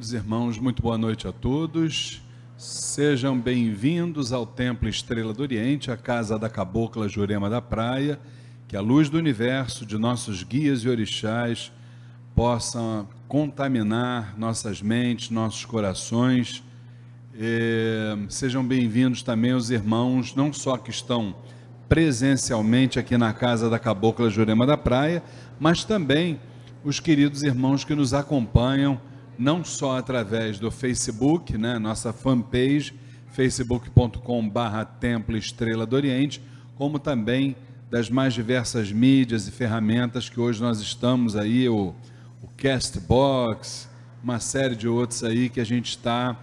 Queridos irmãos, muito boa noite a todos. Sejam bem-vindos ao Templo Estrela do Oriente, a casa da Cabocla Jurema da Praia. Que a luz do universo, de nossos guias e orixás, possa contaminar nossas mentes, nossos corações. É, sejam bem-vindos também os irmãos, não só que estão presencialmente aqui na casa da Cabocla Jurema da Praia, mas também os queridos irmãos que nos acompanham não só através do Facebook, né, nossa fanpage, facebook.com/barra Templo Estrela do Oriente, como também das mais diversas mídias e ferramentas que hoje nós estamos aí, o, o Castbox, uma série de outros aí que a gente está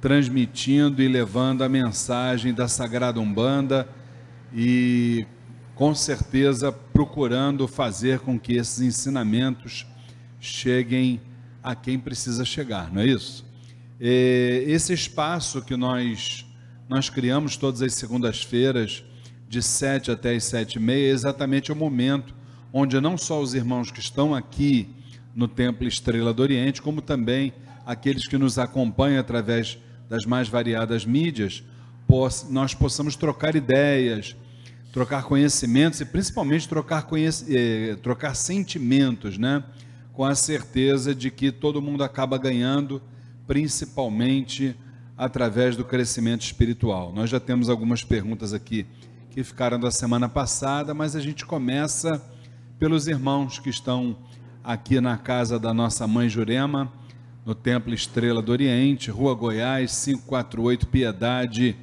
transmitindo e levando a mensagem da Sagrada Umbanda e com certeza procurando fazer com que esses ensinamentos cheguem a quem precisa chegar, não é isso? Esse espaço que nós, nós criamos todas as segundas-feiras, de sete até as sete e meia, é exatamente o momento onde não só os irmãos que estão aqui no Templo Estrela do Oriente, como também aqueles que nos acompanham através das mais variadas mídias, nós possamos trocar ideias, trocar conhecimentos e principalmente trocar, eh, trocar sentimentos, né? Com a certeza de que todo mundo acaba ganhando, principalmente através do crescimento espiritual. Nós já temos algumas perguntas aqui que ficaram da semana passada, mas a gente começa pelos irmãos que estão aqui na casa da nossa mãe Jurema, no Templo Estrela do Oriente, Rua Goiás, 548 Piedade,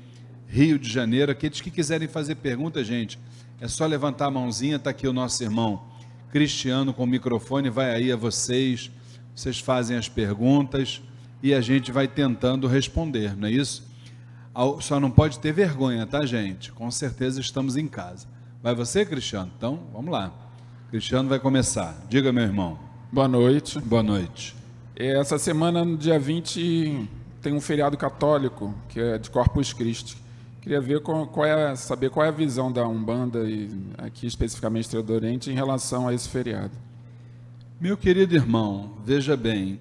Rio de Janeiro. Aqueles que quiserem fazer pergunta, gente, é só levantar a mãozinha, está aqui o nosso irmão Cristiano com o microfone vai aí a vocês, vocês fazem as perguntas e a gente vai tentando responder, não é isso? Só não pode ter vergonha, tá, gente? Com certeza estamos em casa. Vai você, Cristiano? Então, vamos lá. Cristiano vai começar. Diga, meu irmão. Boa noite. Boa noite. Essa semana, no dia 20, tem um feriado católico, que é de Corpus Christi. Queria ver qual, qual é, saber qual é a visão da Umbanda e aqui especificamente do Oriente em relação a esse feriado. Meu querido irmão, veja bem,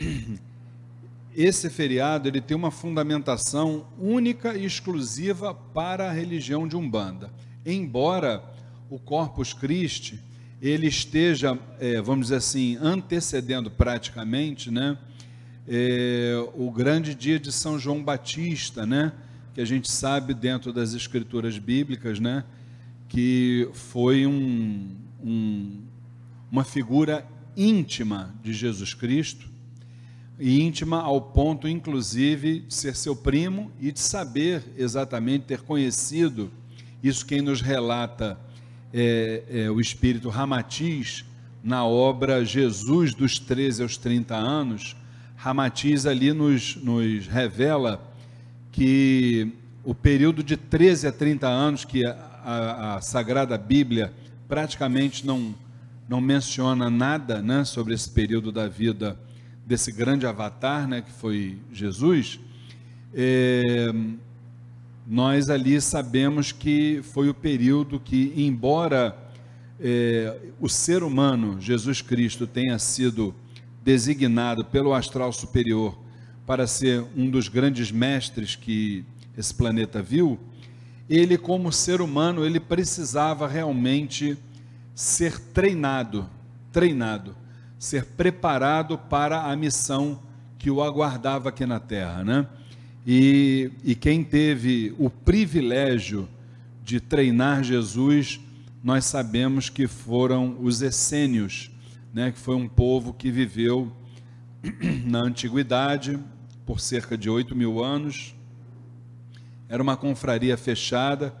esse feriado ele tem uma fundamentação única e exclusiva para a religião de Umbanda. Embora o Corpus Christi ele esteja, é, vamos dizer assim, antecedendo praticamente, né, é, o grande dia de São João Batista, né, que a gente sabe dentro das escrituras bíblicas, né, que foi um, um, uma figura íntima de Jesus Cristo, e íntima ao ponto, inclusive, de ser seu primo e de saber exatamente, ter conhecido, isso quem nos relata é, é o espírito Ramatiz, na obra Jesus dos 13 aos 30 anos, Ramatiz ali nos, nos revela que o período de 13 a 30 anos que a, a, Sagrada Bíblia praticamente não, não menciona nada né, sobre esse período da vida desse grande avatar, né, que foi Jesus, é, nós ali sabemos que foi o período que, embora é, o ser humano, Jesus Cristo, tenha sido designado pelo astral superior para ser um dos grandes mestres que esse planeta viu, ele como ser humano, ele precisava realmente ser treinado, treinado, ser preparado para a missão que o aguardava aqui na Terra, né? E, e quem teve o privilégio de treinar Jesus, nós sabemos que foram os essênios, né? Que foi um povo que viveu na antiguidade, por cerca de oito mil anos. Era uma confraria fechada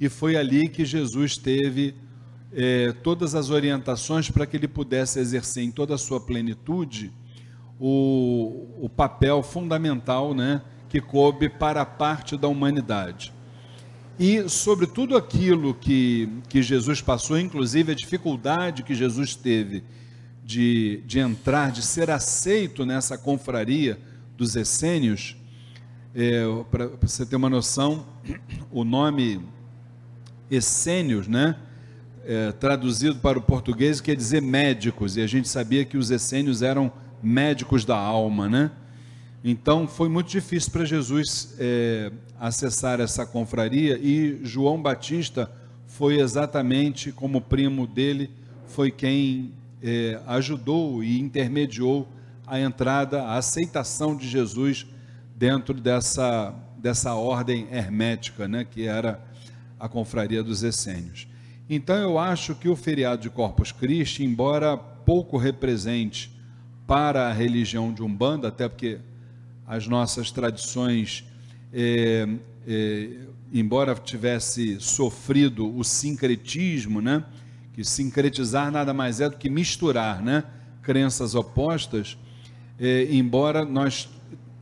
e foi ali que Jesus teve é, todas as orientações para que ele pudesse exercer em toda a sua plenitude o, o papel fundamental né, que coube para a parte da humanidade. E sobre tudo aquilo que, que Jesus passou, inclusive a dificuldade que Jesus teve de, de entrar, de ser aceito nessa confraria, dos essênios, é, para você ter uma noção, o nome essênios, né, é, traduzido para o português, quer dizer médicos, e a gente sabia que os essênios eram médicos da alma, né? Então foi muito difícil para Jesus é, acessar essa confraria e João Batista foi exatamente como primo dele, foi quem é, ajudou e intermediou a entrada, a aceitação de Jesus dentro dessa, dessa ordem hermética, né, que era a confraria dos essênios. Então eu acho que o feriado de Corpus Christi, embora pouco represente para a religião de Umbanda, até porque as nossas tradições, é, é, embora tivesse sofrido o sincretismo, né, que sincretizar nada mais é do que misturar, né, crenças opostas, é, embora nós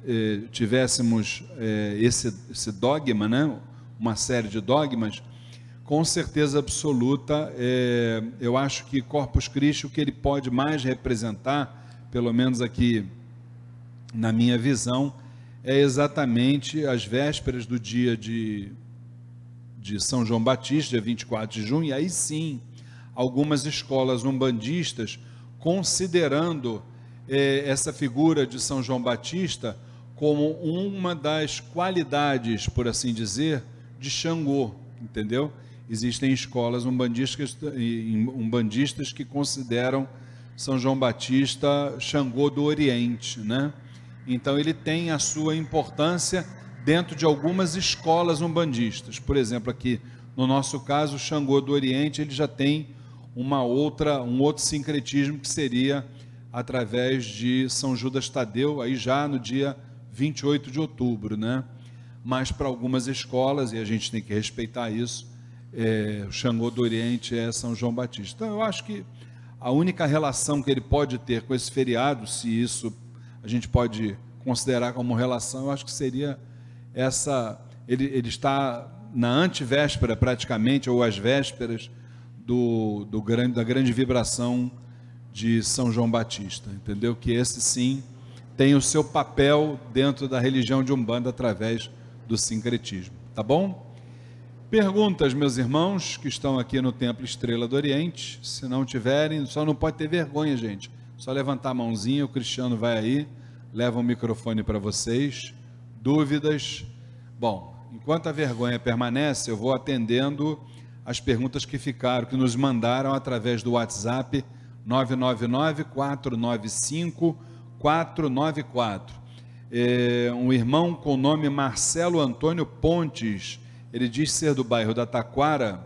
é, tivéssemos é, esse, esse dogma, né, uma série de dogmas, com certeza absoluta, eu acho que Corpus Christi, o que ele pode mais representar, pelo menos aqui na minha visão, é exatamente as vésperas do dia de, de São João Batista, dia 24 de junho, e aí sim, algumas escolas umbandistas, considerando é, essa figura de São João Batista como uma das qualidades, por assim dizer, de Xangô, entendeu? Existem escolas umbandistas, umbandistas que consideram São João Batista Xangô do Oriente, né? Então ele tem a sua importância dentro de algumas escolas umbandistas. Por exemplo, aqui no nosso caso, Xangô do Oriente, ele já tem uma outra, um outro sincretismo que seria através de São Judas Tadeu, aí já no dia 28 de outubro, né? Mas para algumas escolas, e a gente tem que respeitar isso, é, o Xangô do Oriente é São João Batista. Então, eu acho que a única relação que ele pode ter com esse feriado, se isso a gente pode considerar como relação, eu acho que seria essa. Ele, ele está na antivéspera, praticamente, ou às vésperas do, do grande, da grande vibração de São João Batista, entendeu? Que esse sim tem o seu papel dentro da religião de Umbanda através do sincretismo, tá bom? Perguntas, meus irmãos, que estão aqui no Templo Estrela do Oriente. Se não tiverem, só não pode ter vergonha, gente. Só levantar a mãozinha, o Cristiano vai aí, leva o microfone para vocês. Dúvidas? Bom, enquanto a vergonha permanece, eu vou atendendo as perguntas que ficaram, que nos mandaram através do WhatsApp 999 495 494. É, um irmão com o nome Marcelo Antônio Pontes ele diz ser do bairro da Taquara,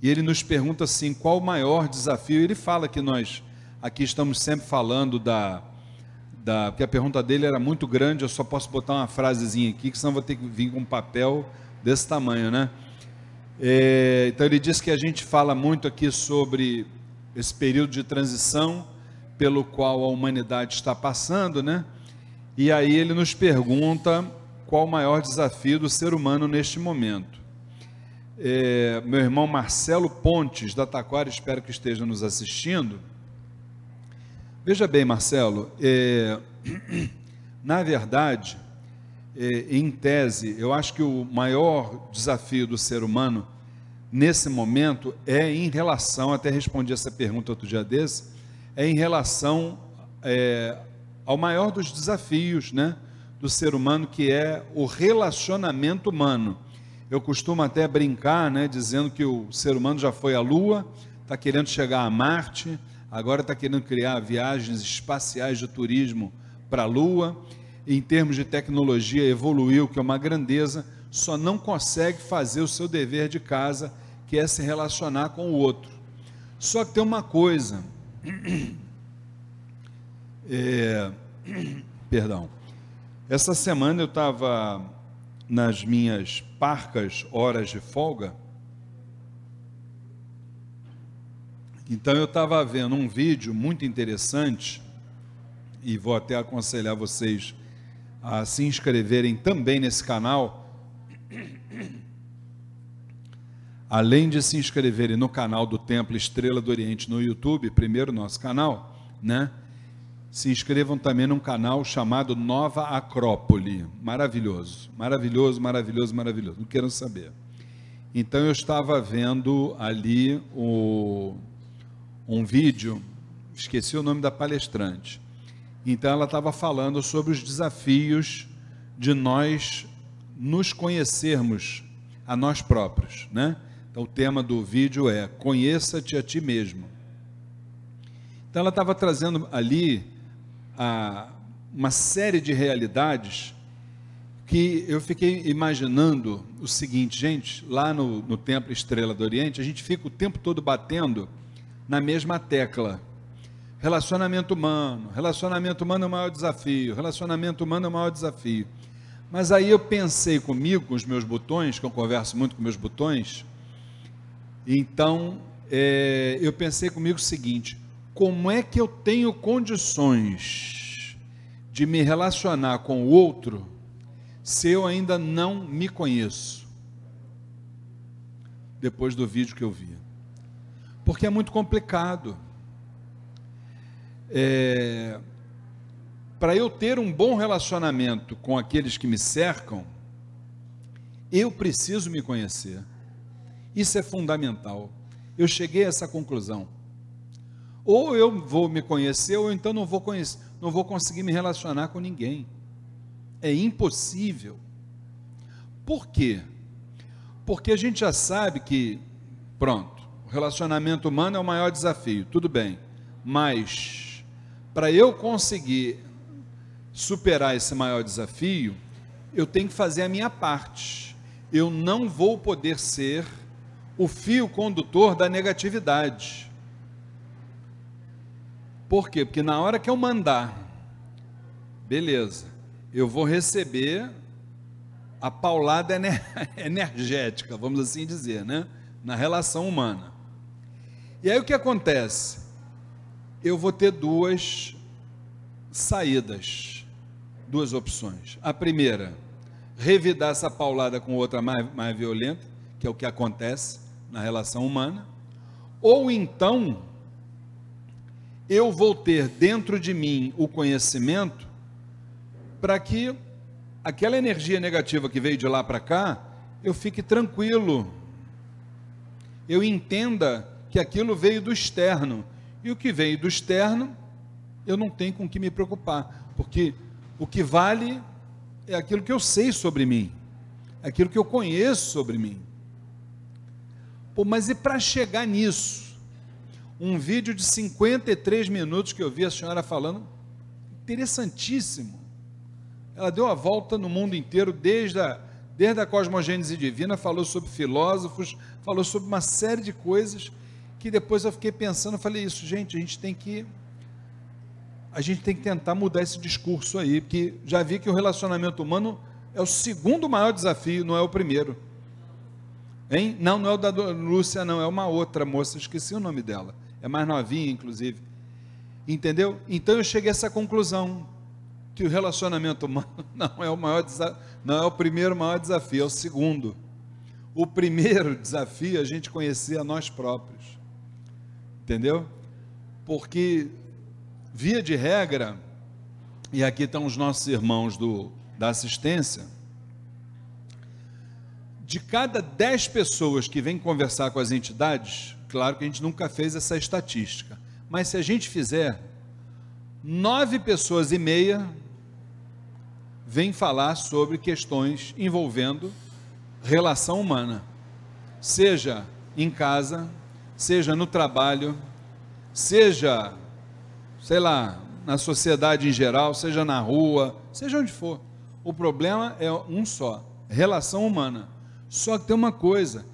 e ele nos pergunta assim: qual o maior desafio? Ele fala que nós aqui estamos sempre falando da. da porque a pergunta dele era muito grande, eu só posso botar uma frasezinha aqui, que senão vou ter que vir com um papel desse tamanho, né? É, então ele diz que a gente fala muito aqui sobre esse período de transição pelo qual a humanidade está passando, né? E aí ele nos pergunta qual o maior desafio do ser humano neste momento. É, meu irmão Marcelo Pontes, da Taquara, espero que esteja nos assistindo. Veja bem, Marcelo, é, na verdade, é, em tese, eu acho que o maior desafio do ser humano nesse momento é em relação, até respondi essa pergunta outro dia desse, é em relação é, ao maior dos desafios, né? do ser humano, que é o relacionamento humano. Eu costumo até brincar, né, dizendo que o ser humano já foi à Lua, está querendo chegar a Marte, agora está querendo criar viagens espaciais de turismo para a Lua. Em termos de tecnologia, evoluiu, que é uma grandeza, só não consegue fazer o seu dever de casa, que se relacionar com o outro. Só que tem uma coisa, é, perdão, essa semana eu estava nas minhas parcas horas de folga. Então eu estava vendo um vídeo muito interessante e vou até aconselhar vocês a se inscreverem também nesse canal. Além de se inscreverem no canal do Templo Estrela do Oriente no YouTube, primeiro nosso canal, né? se inscrevam também num canal chamado Nova Acrópole. Maravilhoso, maravilhoso, maravilhoso, maravilhoso. Não queiram saber. Então eu estava vendo ali o, um vídeo, esqueci o nome da palestrante. Então ela estava falando sobre os desafios de nós nos conhecermos a nós próprios, né? Então o tema do vídeo é conheça-te a ti mesmo. Então ela estava trazendo ali a, uma série de realidades que eu fiquei imaginando o seguinte, gente, lá no, no Templo Estrela do Oriente, a gente fica o tempo todo batendo na mesma tecla Relacionamento humano, relacionamento humano é o maior desafio, relacionamento humano é o maior desafio. Mas aí eu pensei comigo, com os meus botões, que eu converso muito com meus botões, então é, eu pensei comigo o seguinte: como é que eu tenho condições de me relacionar com o outro se eu ainda não me conheço? Depois do vídeo que eu vi. Porque é muito complicado. É, para eu ter um bom relacionamento com aqueles que me cercam, eu preciso me conhecer. Isso é fundamental. Eu cheguei a essa conclusão. Ou eu vou me conhecer, ou então não vou, conhecer, não vou conseguir me relacionar com ninguém. É impossível. Por quê? Porque a gente já sabe que, pronto, o relacionamento humano é o maior desafio, tudo bem, mas para eu conseguir superar esse maior desafio, eu tenho que fazer a minha parte. Eu não vou poder ser o fio condutor da negatividade. Por quê? Porque na hora que eu mandar, beleza, eu vou receber a paulada energética, vamos assim dizer, né? Na relação humana. E aí o que acontece? eu vou ter duas saídas, duas opções. A primeira, revidar essa paulada com outra mais, mais violenta, que é o que acontece na relação humana, ou então eu vou ter dentro de mim o conhecimento para que aquela energia negativa que veio de lá para cá, eu fique tranquilo. Eu entenda que aquilo veio do externo e o que veio do externo, eu não tenho com que me preocupar, porque o que vale é aquilo que eu sei sobre mim, aquilo que eu conheço sobre mim. Pô, mas e para chegar nisso? Um vídeo de 53 minutos que eu vi a senhora falando, interessantíssimo. Ela deu a volta no mundo inteiro, desde a, desde a cosmogênese divina, falou sobre filósofos, falou sobre uma série de coisas que depois eu fiquei pensando, falei isso, gente, a gente tem que a gente tem que tentar mudar esse discurso aí, porque já vi que o relacionamento humano é o segundo maior desafio, não é o primeiro. Hein? Não, não é o da Lúcia, não, é uma outra moça, esqueci o nome dela. É mais novinha, inclusive. Entendeu? Então eu cheguei a essa conclusão que o relacionamento humano não é o maior não é o primeiro maior desafio, é o segundo. O primeiro desafio é a gente conhecer a nós próprios. Entendeu? Porque, via de regra, e aqui estão os nossos irmãos do, da assistência, de cada dez pessoas que vêm conversar com as entidades, claro que a gente nunca fez essa estatística, mas se a gente fizer, nove pessoas e meia vêm falar sobre questões envolvendo relação humana, seja em casa, seja no trabalho, seja, sei lá, na sociedade em geral, seja na rua, seja onde for. O problema é um só: relação humana. Só que tem uma coisa: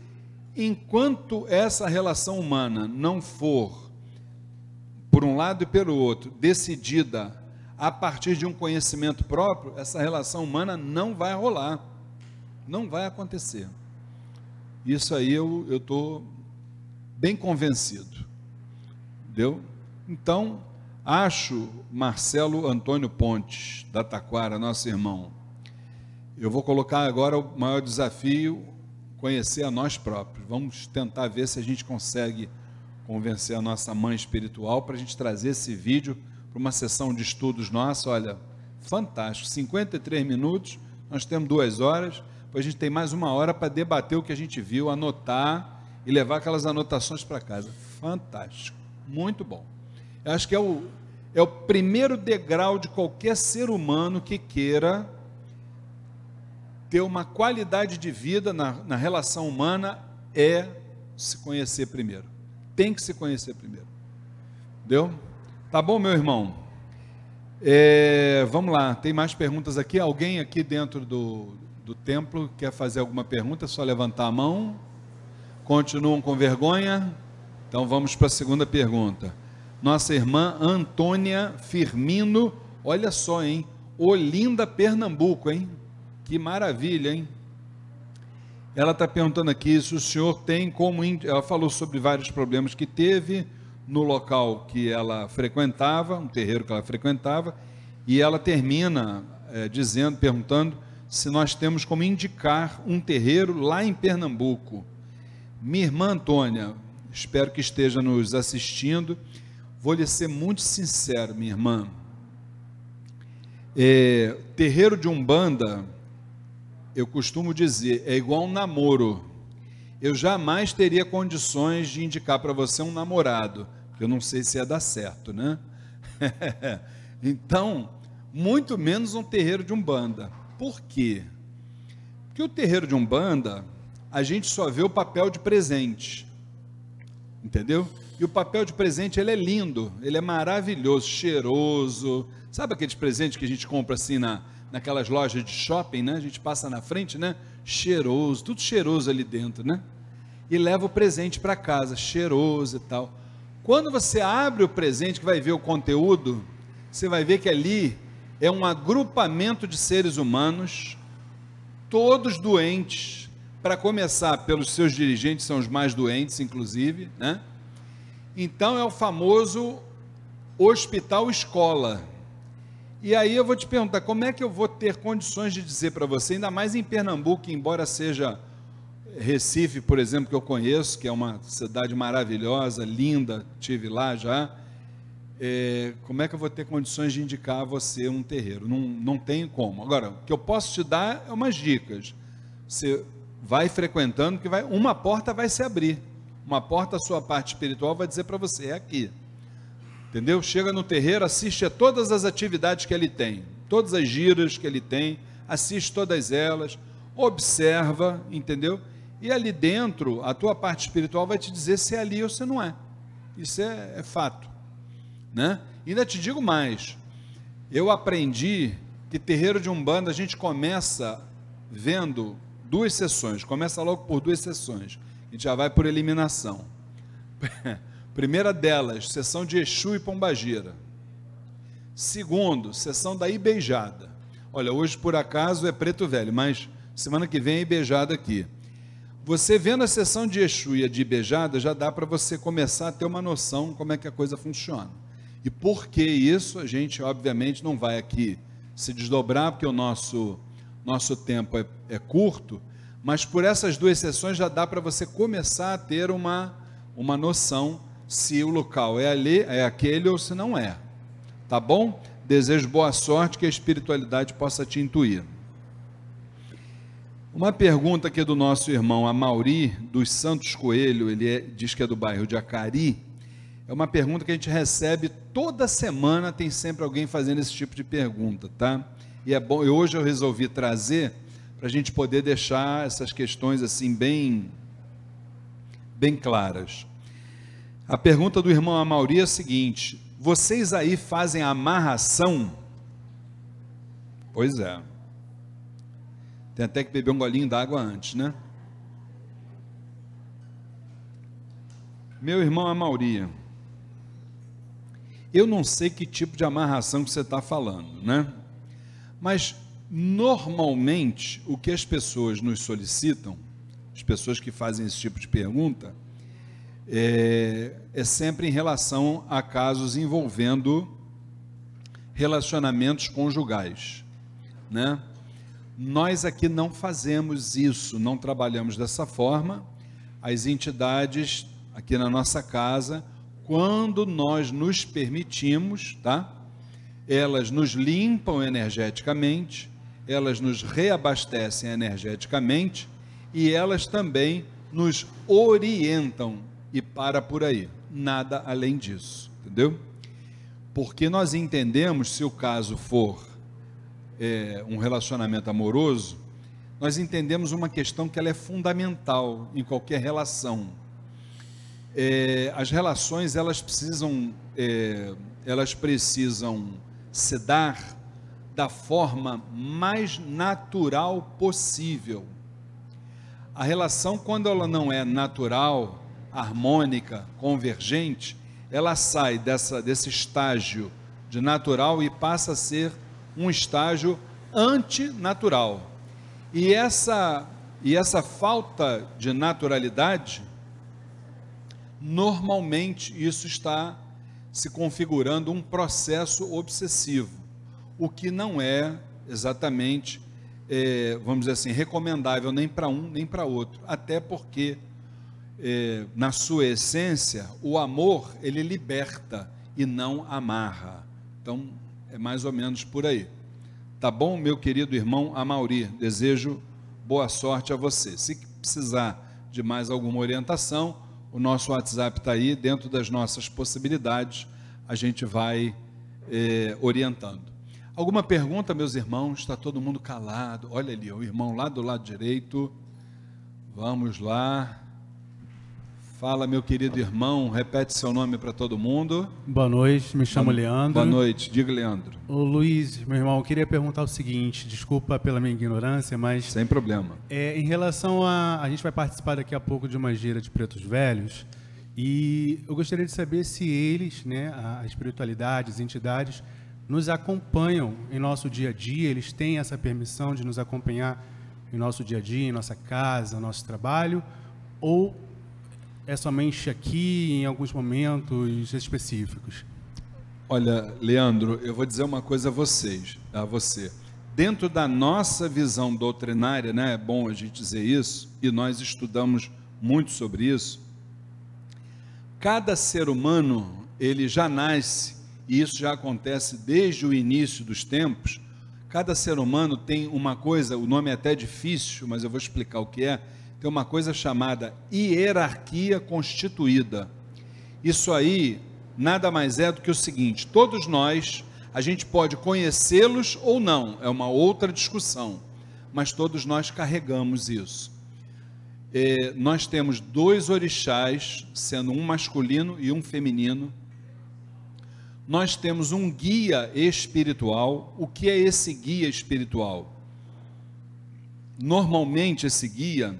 enquanto essa relação humana não for, por um lado e pelo outro, decidida a partir de um conhecimento próprio, essa relação humana não vai rolar, não vai acontecer. Isso aí eu estou bem convencido. Deu? Então, acho Marcelo Antônio Pontes, da Taquara, nosso irmão. Eu vou colocar agora o maior desafio, conhecer a nós próprios. Vamos tentar ver se a gente consegue convencer a nossa mãe espiritual para a gente trazer esse vídeo para uma sessão de estudos nossa. Olha, fantástico, 53 minutos, nós temos duas horas, depois a gente tem mais uma hora para debater o que a gente viu, anotar e levar aquelas anotações para casa. Fantástico, muito bom. Eu acho que é o, é o primeiro degrau de qualquer ser humano que queira ter uma qualidade de vida na, na relação humana é se conhecer primeiro. Tem que se conhecer primeiro. Deu? Tá bom, meu irmão? É, vamos lá, tem mais perguntas aqui? Alguém aqui dentro do, do templo quer fazer alguma pergunta? É só levantar a mão. Continuam com vergonha? Então vamos para a segunda pergunta. Nossa irmã Antônia Firmino, olha só, hein? Olinda, Pernambuco, hein? Que maravilha, hein? Ela está perguntando aqui se o senhor tem como. Ela falou sobre vários problemas que teve no local que ela frequentava, um terreiro que ela frequentava, e ela termina é, dizendo, perguntando se nós temos como indicar um terreiro lá em Pernambuco. Minha irmã Antônia, espero que esteja nos assistindo. Vou lhe ser muito sincero, minha irmã. É, terreiro de Umbanda eu costumo dizer, é igual um namoro. Eu jamais teria condições de indicar para você um namorado, eu não sei se ia dar certo, né? então, muito menos um terreiro de umbanda. Por quê? Porque o terreiro de umbanda, a gente só vê o papel de presente, entendeu? E o papel de presente ele é lindo, ele é maravilhoso, cheiroso. Sabe aqueles presentes que a gente compra assim na, naquelas lojas de shopping, né? A gente passa na frente, né? Cheiroso, tudo cheiroso ali dentro, né? E leva o presente para casa, cheiroso e tal. Quando você abre o presente, que vai ver o conteúdo, você vai ver que ali é um agrupamento de seres humanos, todos doentes, para começar pelos seus dirigentes, são os mais doentes, inclusive, né? Então é o famoso hospital escola e aí eu vou te perguntar, como é que eu vou ter condições de dizer para você, ainda mais em Pernambuco, embora seja Recife, por exemplo, que eu conheço, que é uma cidade maravilhosa, linda, tive lá já. É, como é que eu vou ter condições de indicar a você um terreiro? Não, não tenho como. Agora, o que eu posso te dar é umas dicas. Você vai frequentando, que vai, uma porta vai se abrir. Uma porta, a sua parte espiritual vai dizer para você, é aqui. Entendeu? Chega no terreiro, assiste a todas as atividades que ele tem, todas as giras que ele tem, assiste todas elas, observa, entendeu? E ali dentro, a tua parte espiritual vai te dizer se é ali ou se não é. Isso é, é fato. Né? E ainda te digo mais. Eu aprendi que terreiro de Umbanda a gente começa vendo duas sessões, começa logo por duas sessões. Gente já vai por eliminação. Primeira delas, sessão de Exu e Pombagira. Segundo, sessão da Ibeijada. Olha, hoje por acaso é preto velho, mas semana que vem é Ibeijada aqui. Você vendo a sessão de Exu e a de Ibeijada, já dá para você começar a ter uma noção como é que a coisa funciona. E por que isso, a gente obviamente não vai aqui se desdobrar, porque o nosso, nosso tempo é, é curto, mas por essas duas sessões já dá para você começar a ter uma, uma noção se o local é ali, é aquele ou se não é. Tá bom? Desejo boa sorte que a espiritualidade possa te intuir. Uma pergunta aqui do nosso irmão Amauri, dos Santos Coelho, ele é, diz que é do bairro de Acari. É uma pergunta que a gente recebe toda semana, tem sempre alguém fazendo esse tipo de pergunta, tá? E é bom, e hoje eu resolvi trazer para a gente poder deixar essas questões assim bem, bem claras. A pergunta do irmão Amauri é a seguinte: vocês aí fazem amarração? Pois é. Tem até que beber um golinho d'água antes, né? Meu irmão Amauri, eu não sei que tipo de amarração que você está falando, né? Mas normalmente o que as pessoas nos solicitam, as pessoas que fazem esse tipo de pergunta, é, é sempre em relação a casos envolvendo relacionamentos conjugais, né? Nós aqui não fazemos isso, não trabalhamos dessa forma. As entidades aqui na nossa casa, quando nós nos permitimos, tá? Elas nos limpam energeticamente, elas nos reabastecem energeticamente e elas também nos orientam e para por aí. Nada além disso, entendeu? Porque nós entendemos, se o caso for é, um relacionamento amoroso, nós entendemos uma questão que ela é fundamental em qualquer relação. É, as relações elas precisam é, elas precisam se dar da forma mais natural possível. A relação, quando ela não é natural, harmônica, convergente, ela sai dessa, desse estágio de natural e passa a ser um estágio antinatural. E essa, e essa falta de naturalidade, normalmente isso está se configurando um processo obsessivo, o que não é exatamente, é, vamos dizer assim, recomendável nem para um nem para outro, até porque é, na sua essência o amor ele liberta e não amarra. Então é mais ou menos por aí. Tá bom, meu querido irmão Amauri? Desejo boa sorte a você. Se precisar de mais alguma orientação, o nosso WhatsApp está aí, dentro das nossas possibilidades, a gente vai é, orientando. Alguma pergunta, meus irmãos? Está todo mundo calado. Olha ali, o irmão lá do lado direito. Vamos lá. Fala, meu querido irmão, repete seu nome para todo mundo. Boa noite, me chamo boa, Leandro. Boa noite, diga Leandro. Ô Luiz, meu irmão, eu queria perguntar o seguinte, desculpa pela minha ignorância, mas... Sem problema. É, em relação a... A gente vai participar daqui a pouco de uma gira de pretos velhos, e eu gostaria de saber se eles, né, a espiritualidade, as entidades, nos acompanham em nosso dia a dia, eles têm essa permissão de nos acompanhar em nosso dia a dia, em nossa casa, no nosso trabalho, ou é somente aqui, em alguns momentos específicos? Olha, Leandro, eu vou dizer uma coisa a vocês, a você. Dentro da nossa visão doutrinária, né, é bom a gente dizer isso, e nós estudamos muito sobre isso. Cada ser humano, ele já nasce, e isso já acontece desde o início dos tempos. Cada ser humano tem uma coisa, o nome é até difícil, mas eu vou explicar o que é tem uma coisa chamada hierarquia constituída. Isso aí nada mais é do que o seguinte: todos nós, a gente pode conhecê-los ou não, é uma outra discussão, mas todos nós carregamos isso. É, nós temos dois orixás, sendo um masculino e um feminino. Nós temos um guia espiritual. O que é esse guia espiritual? Normalmente, esse guia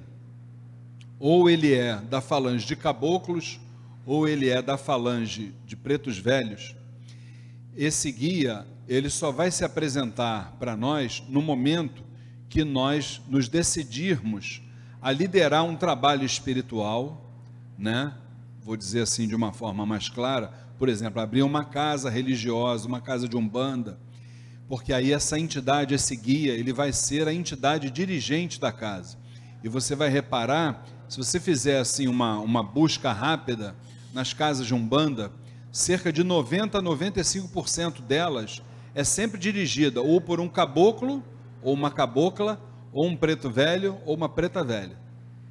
ou ele é da falange de caboclos, ou ele é da falange de pretos velhos, esse guia, ele só vai se apresentar para nós no momento que nós nos decidirmos a liderar um trabalho espiritual, né? Vou dizer assim de uma forma mais clara, por exemplo, abrir uma casa religiosa, uma casa de umbanda, porque aí essa entidade, esse guia, ele vai ser a entidade dirigente da casa. E você vai reparar se você fizer assim uma, uma busca rápida nas casas de Umbanda, cerca de 90 a 95% delas é sempre dirigida ou por um caboclo, ou uma cabocla, ou um preto velho, ou uma preta velha.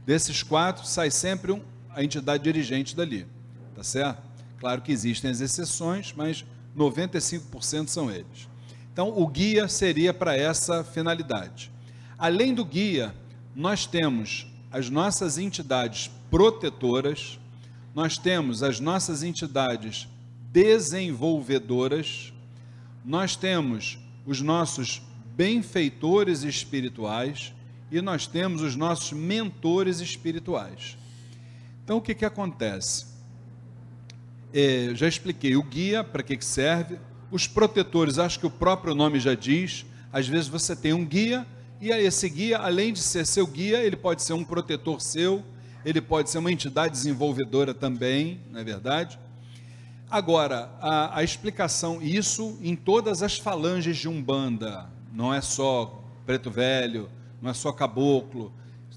Desses quatro, sai sempre um, a entidade dirigente dali. Tá certo? Claro que existem as exceções, mas 95% são eles. Então, o guia seria para essa finalidade. Além do guia, nós temos as nossas entidades protetoras, nós temos as nossas entidades desenvolvedoras, nós temos os nossos benfeitores espirituais e nós temos os nossos mentores espirituais. Então, o que, que acontece? É, já expliquei o guia, para que, que serve, os protetores, acho que o próprio nome já diz, às vezes você tem um guia e esse guia, além de ser seu guia, ele pode ser um protetor seu, ele pode ser uma entidade desenvolvedora também, não é verdade? Agora, a, a explicação, isso em todas as falanges de Umbanda, não é só preto velho, não é só caboclo,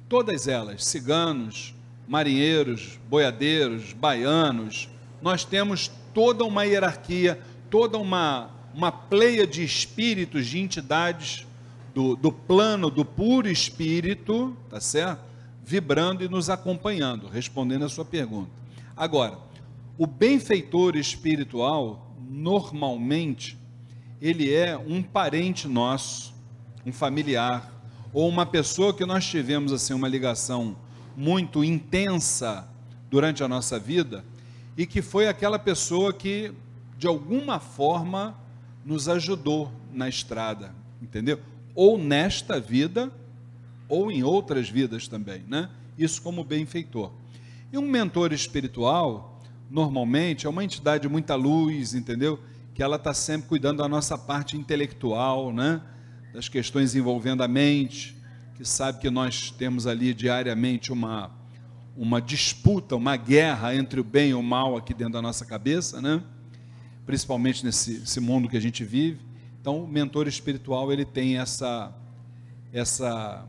todas elas, ciganos, marinheiros, boiadeiros, baianos, nós temos toda uma hierarquia, toda uma, uma pleia de espíritos, de entidades do, do plano do puro espírito, tá certo? Vibrando e nos acompanhando, respondendo a sua pergunta. Agora, o benfeitor espiritual, normalmente, ele é um parente nosso, um familiar, ou uma pessoa que nós tivemos assim uma ligação muito intensa durante a nossa vida e que foi aquela pessoa que de alguma forma nos ajudou na estrada, entendeu? Ou nesta vida ou em outras vidas também, né? Isso como benfeitor. E um mentor espiritual, normalmente, é uma entidade de muita luz, entendeu? Que ela está sempre cuidando da nossa parte intelectual, né? Das questões envolvendo a mente, que sabe que nós temos ali diariamente uma, uma disputa, uma guerra entre o bem e o mal aqui dentro da nossa cabeça, né? Principalmente nesse mundo que a gente vive. Então, o mentor espiritual ele tem essa essa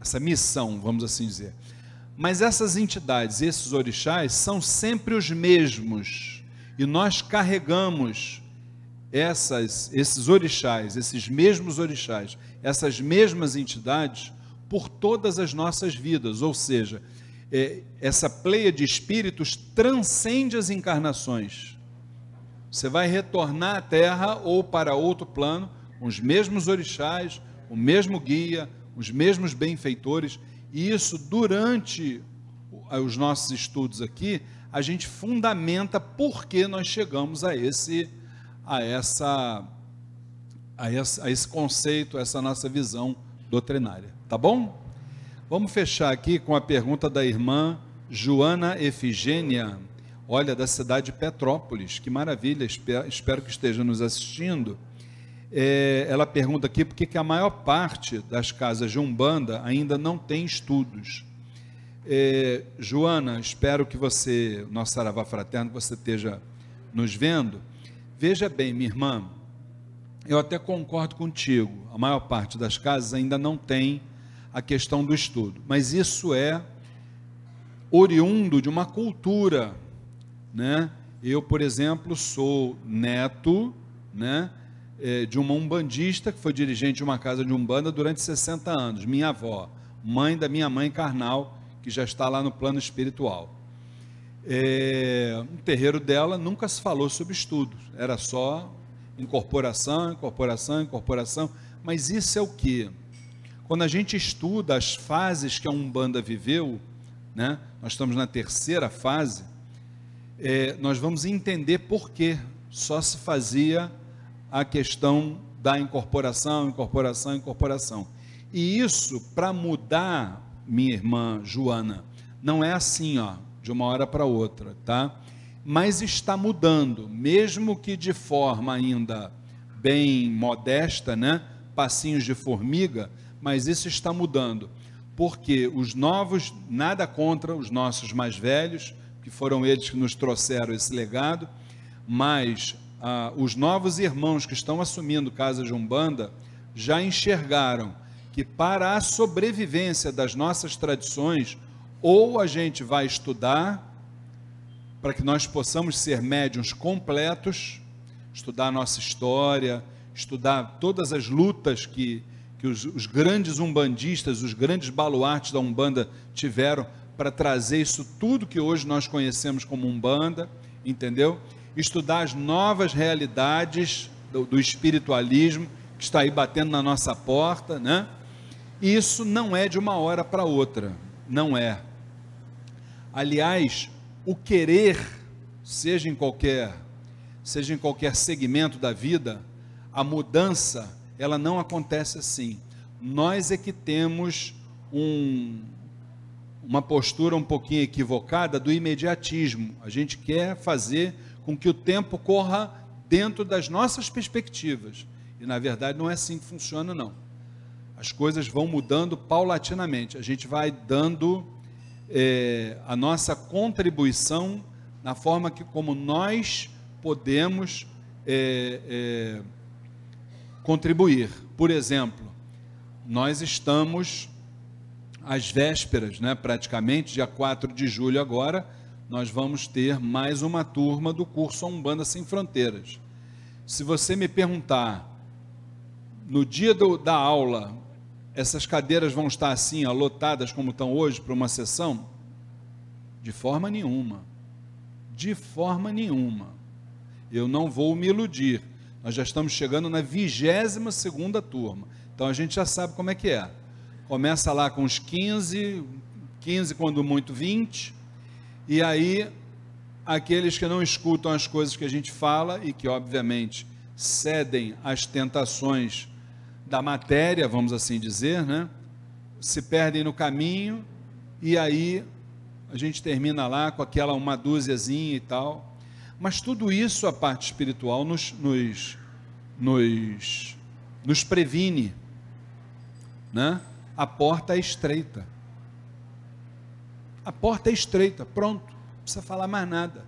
essa missão, vamos assim dizer. Mas essas entidades, esses orixás, são sempre os mesmos. E nós carregamos essas, esses orixás, esses mesmos orixás, essas mesmas entidades por todas as nossas vidas. Ou seja, é, essa pleia de espíritos transcende as encarnações. Você vai retornar à Terra ou para outro plano, com os mesmos orixás, o mesmo guia, os mesmos benfeitores, e isso durante os nossos estudos aqui, a gente fundamenta por que nós chegamos a esse a essa a esse, a esse conceito, essa nossa visão doutrinária, tá bom? Vamos fechar aqui com a pergunta da irmã Joana Efigênia, olha, da cidade de Petrópolis, que maravilha, espero, que esteja nos assistindo é, ela pergunta aqui por que a maior parte das casas de Umbanda ainda não tem estudos. É, Joana, espero que você, nosso Saravá Fraterno, que você esteja nos vendo. Veja bem, minha irmã, eu até concordo contigo, a maior parte das casas ainda não tem a questão do estudo, mas isso é oriundo de uma cultura, né? Eu, por exemplo, sou neto, né? é, de uma umbandista que foi dirigente de uma casa de umbanda durante 60 anos, minha avó, mãe da minha mãe carnal, que já está lá no plano espiritual. É, no terreiro dela nunca se falou sobre estudos, era só incorporação, incorporação, incorporação. Mas isso é o que? Quando a gente estuda as fases que a Umbanda viveu, né, nós estamos na terceira fase, é, nós vamos entender por que só se fazia a questão da incorporação, incorporação, incorporação. E isso, para mudar, minha irmã Joana, não é assim, ó, de uma hora para outra, tá? Mas está mudando, mesmo que de forma ainda bem modesta, né? Passinhos de formiga, mas isso está mudando. Porque os novos, nada contra os nossos mais velhos, que foram eles que nos trouxeram esse legado, mas ah, os novos irmãos que estão assumindo casa de Umbanda já enxergaram que para a sobrevivência das nossas tradições, ou a gente vai estudar para que nós possamos ser médiums completos, estudar a nossa história, estudar todas as lutas que, que os, os grandes umbandistas, os grandes baluartes da Umbanda tiveram para trazer isso tudo que hoje nós conhecemos como Umbanda, entendeu? estudar as novas realidades do, do espiritualismo que está aí batendo na nossa porta, né? E isso não é de uma hora para outra, não é. Aliás, o querer, seja em qualquer, seja em qualquer segmento da vida, a mudança, ela não acontece assim. Nós é que temos um, uma postura um pouquinho equivocada do imediatismo. A gente quer fazer com que o tempo corra dentro das nossas perspectivas. E na verdade não é assim que funciona, não. As coisas vão mudando paulatinamente. A gente vai dando é, a nossa contribuição na forma que como nós podemos é, é, contribuir. Por exemplo, nós estamos às vésperas, né, praticamente, dia 4 de julho agora, nós vamos ter mais uma turma do curso Umbanda Sem Fronteiras. Se você me perguntar, no dia do, da aula, essas cadeiras vão estar assim, ó, lotadas como estão hoje para uma sessão? De forma nenhuma. De forma nenhuma. Eu não vou me iludir. Nós já estamos chegando na vigésima segunda turma. Então a gente já sabe como é que é. Começa lá com uns 15, 15 quando muito 20, e aí aqueles que não escutam as coisas que a gente fala e que obviamente cedem às tentações da matéria, vamos assim dizer, né? Se perdem no caminho e aí a gente termina lá com aquela uma dúziazinha e tal. Mas tudo isso, a parte espiritual, nos, nos, nos, nos previne. Né? A porta é estreita. A porta é estreita, pronto, não precisa falar mais nada.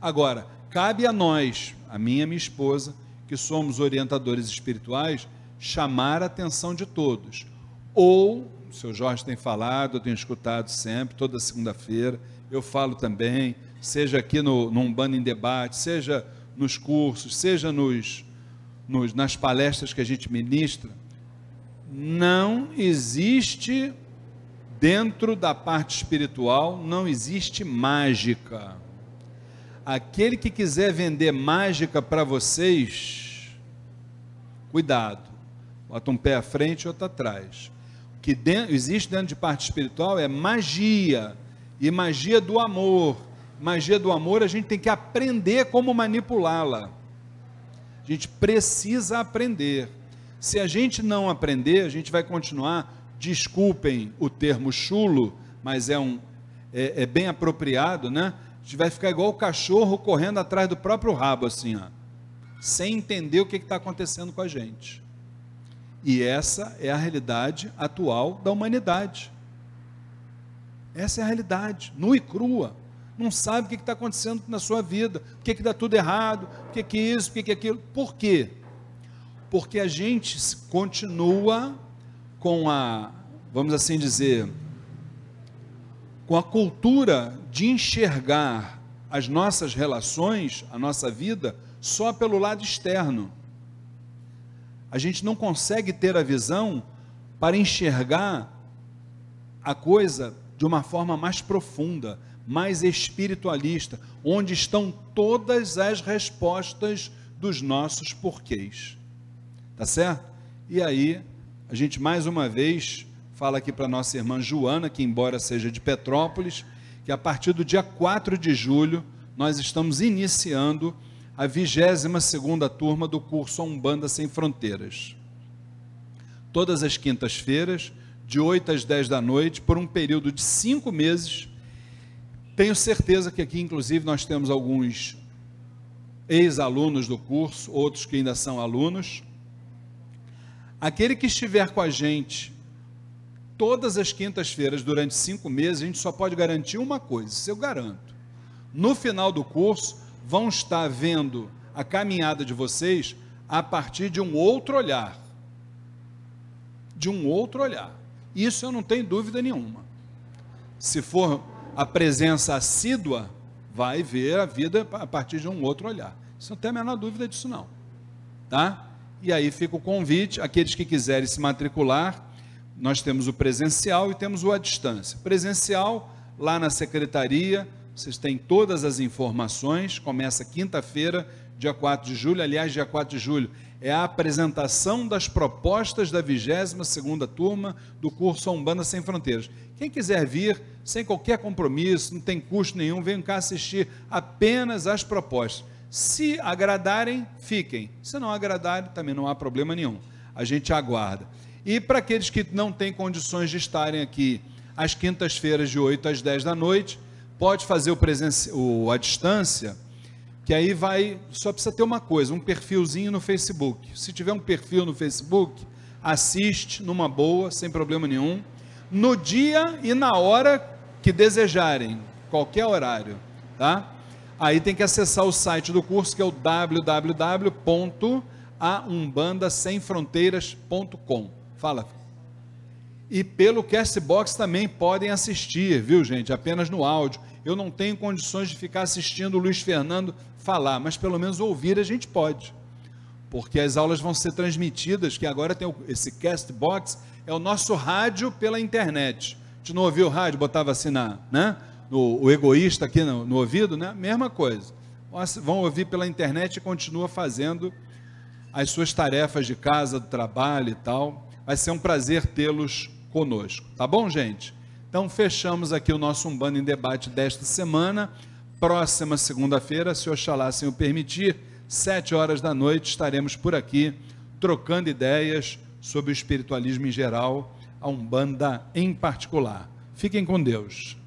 Agora, cabe a nós, a minha e minha esposa, que somos orientadores espirituais, chamar a atenção de todos. Ou, o seu Jorge tem falado, eu tenho escutado sempre, toda segunda-feira, eu falo também, seja aqui no, no Umbanda em Debate, seja nos cursos, seja nos, nos, nas palestras que a gente ministra, não existe, dentro da parte espiritual, não existe mágica. Aquele que quiser vender mágica para vocês, cuidado, bota um pé à frente e outro atrás. O que existe dentro de parte espiritual é magia, e magia do amor magia do amor, a gente tem que aprender como manipulá-la. A gente precisa aprender. Se a gente não aprender, a gente vai continuar, desculpem o termo chulo, mas é, um, é, é bem apropriado, né? A gente vai ficar igual o cachorro correndo atrás do próprio rabo, assim, ó, sem entender o que está acontecendo com a gente. E essa é a realidade atual da humanidade. Essa é a realidade, nua e crua não sabe o que está acontecendo na sua vida, o que está tudo errado, o que, que isso, o que, que aquilo. Por quê? Porque a gente continua com a, vamos assim dizer, com a cultura de enxergar as nossas relações, a nossa vida, só pelo lado externo. A gente não consegue ter a visão para enxergar a coisa de uma forma mais profunda mais espiritualista, onde estão todas as respostas dos nossos porquês. Tá certo? E aí, a gente mais uma vez fala aqui para nossa irmã Joana, que embora seja de Petrópolis, que a partir do dia 4 de julho nós estamos iniciando a 22 segunda turma do curso Umbanda Sem Fronteiras. Todas as quintas-feiras, de 8 às 10 da noite, por um período de cinco meses, tenho certeza que aqui, inclusive, nós temos alguns ex-alunos do curso, outros que ainda são alunos. Aquele que estiver com a gente todas as quintas-feiras durante cinco meses, a gente só pode garantir uma coisa, isso eu garanto. No final do curso, vão estar vendo a caminhada de vocês a partir de um outro olhar. De um outro olhar. Isso eu não tenho dúvida nenhuma. Se for a presença assídua, vai ver a vida a partir de um outro olhar. Você não tem a menor dúvida disso não. Tá? E aí fica o convite, aqueles que quiserem se matricular, nós temos o presencial e temos o à distância. Presencial, lá na secretaria, vocês têm todas as informações, começa quinta-feira, dia 4 de julho, aliás, dia 4 de julho é a apresentação das propostas da 22ª turma do curso Umbanda Sem Fronteiras. Quem quiser vir, sem qualquer compromisso, não tem custo nenhum, venham cá assistir apenas as propostas. Se agradarem, fiquem. Se não agradarem, também não há problema nenhum. A gente aguarda. E para aqueles que não têm condições de estarem aqui às quintas-feiras de 8 às 10 da noite, pode fazer o, o à distância que aí vai, só precisa ter uma coisa, um perfilzinho no Facebook. Se tiver um perfil no Facebook, assiste numa boa, sem problema nenhum, no dia e na hora que desejarem, qualquer horário, tá? Aí tem que acessar o site do curso que é o www.aumbandasemfronteiras.com. Fala. E pelo Castbox também podem assistir, viu, gente? Apenas no áudio. Eu não tenho condições de ficar assistindo o Luiz Fernando falar, mas pelo menos ouvir a gente pode. Porque as aulas vão ser transmitidas, que agora tem esse Castbox, é o nosso rádio pela internet. A gente não ouvia o rádio, botava assim na, né? O egoísta aqui no, no ouvido, né? Mesma coisa. vão ouvir pela internet e continua fazendo as suas tarefas de casa, do trabalho e tal. Vai ser um prazer tê-los conosco. Tá bom, gente? Então fechamos aqui o nosso Umbanda em Debate desta semana. Próxima segunda-feira, se Oxalá assim o permitir, sete horas da noite, estaremos por aqui trocando ideias sobre o espiritualismo em geral, a Umbanda em particular. Fiquem com Deus.